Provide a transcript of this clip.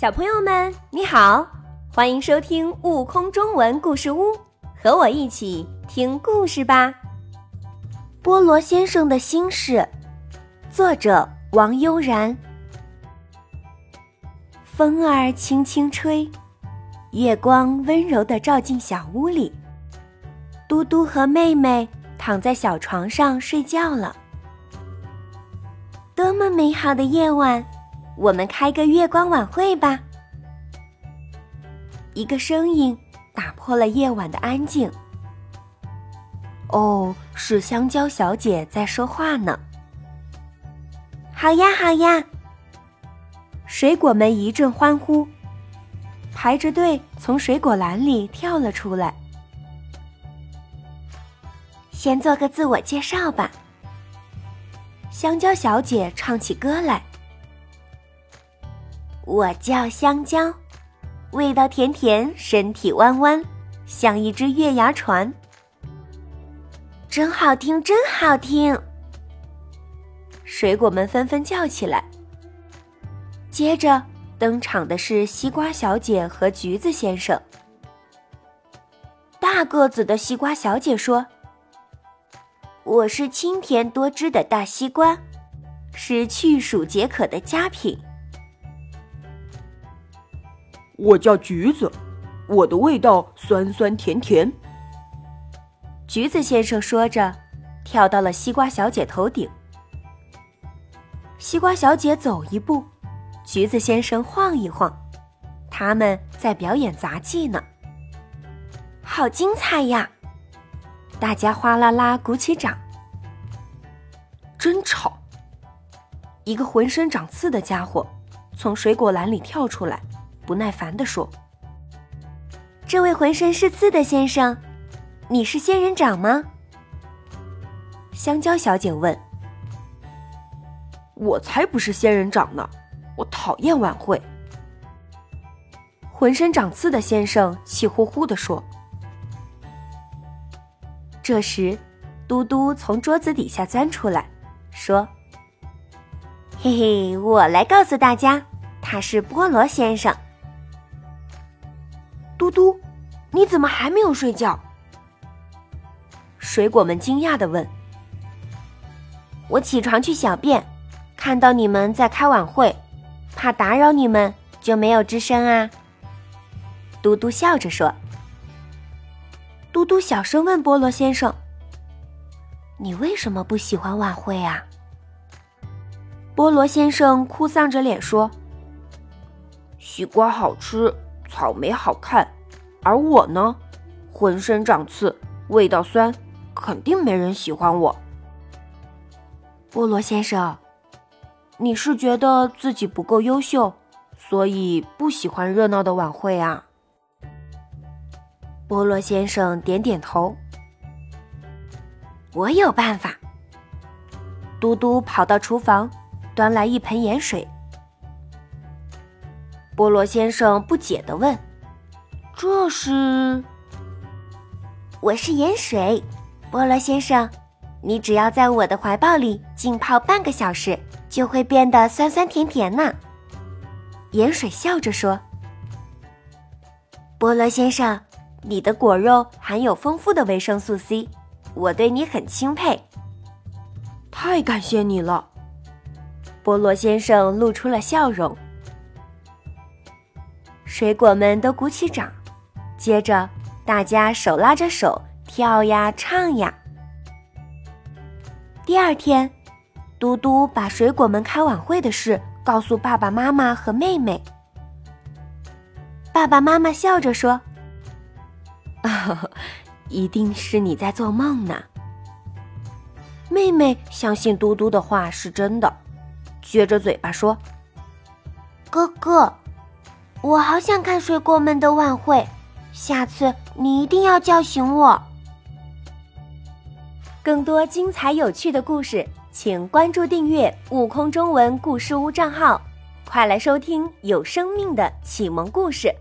小朋友们，你好，欢迎收听《悟空中文故事屋》，和我一起听故事吧。菠萝先生的心事，作者王悠然。风儿轻轻吹，月光温柔地照进小屋里。嘟嘟和妹妹躺在小床上睡觉了。多么美好的夜晚！我们开个月光晚会吧。一个声音打破了夜晚的安静。哦，是香蕉小姐在说话呢。好呀，好呀！水果们一阵欢呼，排着队从水果篮里跳了出来。先做个自我介绍吧。香蕉小姐唱起歌来。我叫香蕉，味道甜甜，身体弯弯，像一只月牙船。真好听，真好听！水果们纷纷叫起来。接着登场的是西瓜小姐和橘子先生。大个子的西瓜小姐说。我是清甜多汁的大西瓜，是去暑解渴的佳品。我叫橘子，我的味道酸酸甜甜。橘子先生说着，跳到了西瓜小姐头顶。西瓜小姐走一步，橘子先生晃一晃，他们在表演杂技呢。好精彩呀！大家哗啦啦鼓起掌，真吵！一个浑身长刺的家伙从水果篮里跳出来，不耐烦地说：“这位浑身是刺的先生，你是仙人掌吗？”香蕉小姐问。“我才不是仙人掌呢！我讨厌晚会。”浑身长刺的先生气呼呼地说。这时，嘟嘟从桌子底下钻出来，说：“嘿嘿，我来告诉大家，他是菠萝先生。”嘟嘟，你怎么还没有睡觉？水果们惊讶的问。“我起床去小便，看到你们在开晚会，怕打扰你们，就没有吱声啊。”嘟嘟笑着说。嘟嘟小声问菠萝先生：“你为什么不喜欢晚会啊？”菠萝先生哭丧着脸说：“西瓜好吃，草莓好看，而我呢，浑身长刺，味道酸，肯定没人喜欢我。”菠萝先生，你是觉得自己不够优秀，所以不喜欢热闹的晚会啊？菠萝先生点点头。我有办法。嘟嘟跑到厨房，端来一盆盐水。菠萝先生不解地问：“这是？”我是盐水，菠萝先生，你只要在我的怀抱里浸泡半个小时，就会变得酸酸甜甜呢。盐水笑着说：“菠萝先生。”你的果肉含有丰富的维生素 C，我对你很钦佩。太感谢你了，菠萝先生露出了笑容。水果们都鼓起掌，接着大家手拉着手跳呀唱呀。第二天，嘟嘟把水果们开晚会的事告诉爸爸妈妈和妹妹。爸爸妈妈笑着说。一定是你在做梦呢。妹妹相信嘟嘟的话是真的，撅着嘴巴说：“哥哥，我好想看水果们的晚会，下次你一定要叫醒我。”更多精彩有趣的故事，请关注订阅“悟空中文故事屋”账号，快来收听有生命的启蒙故事。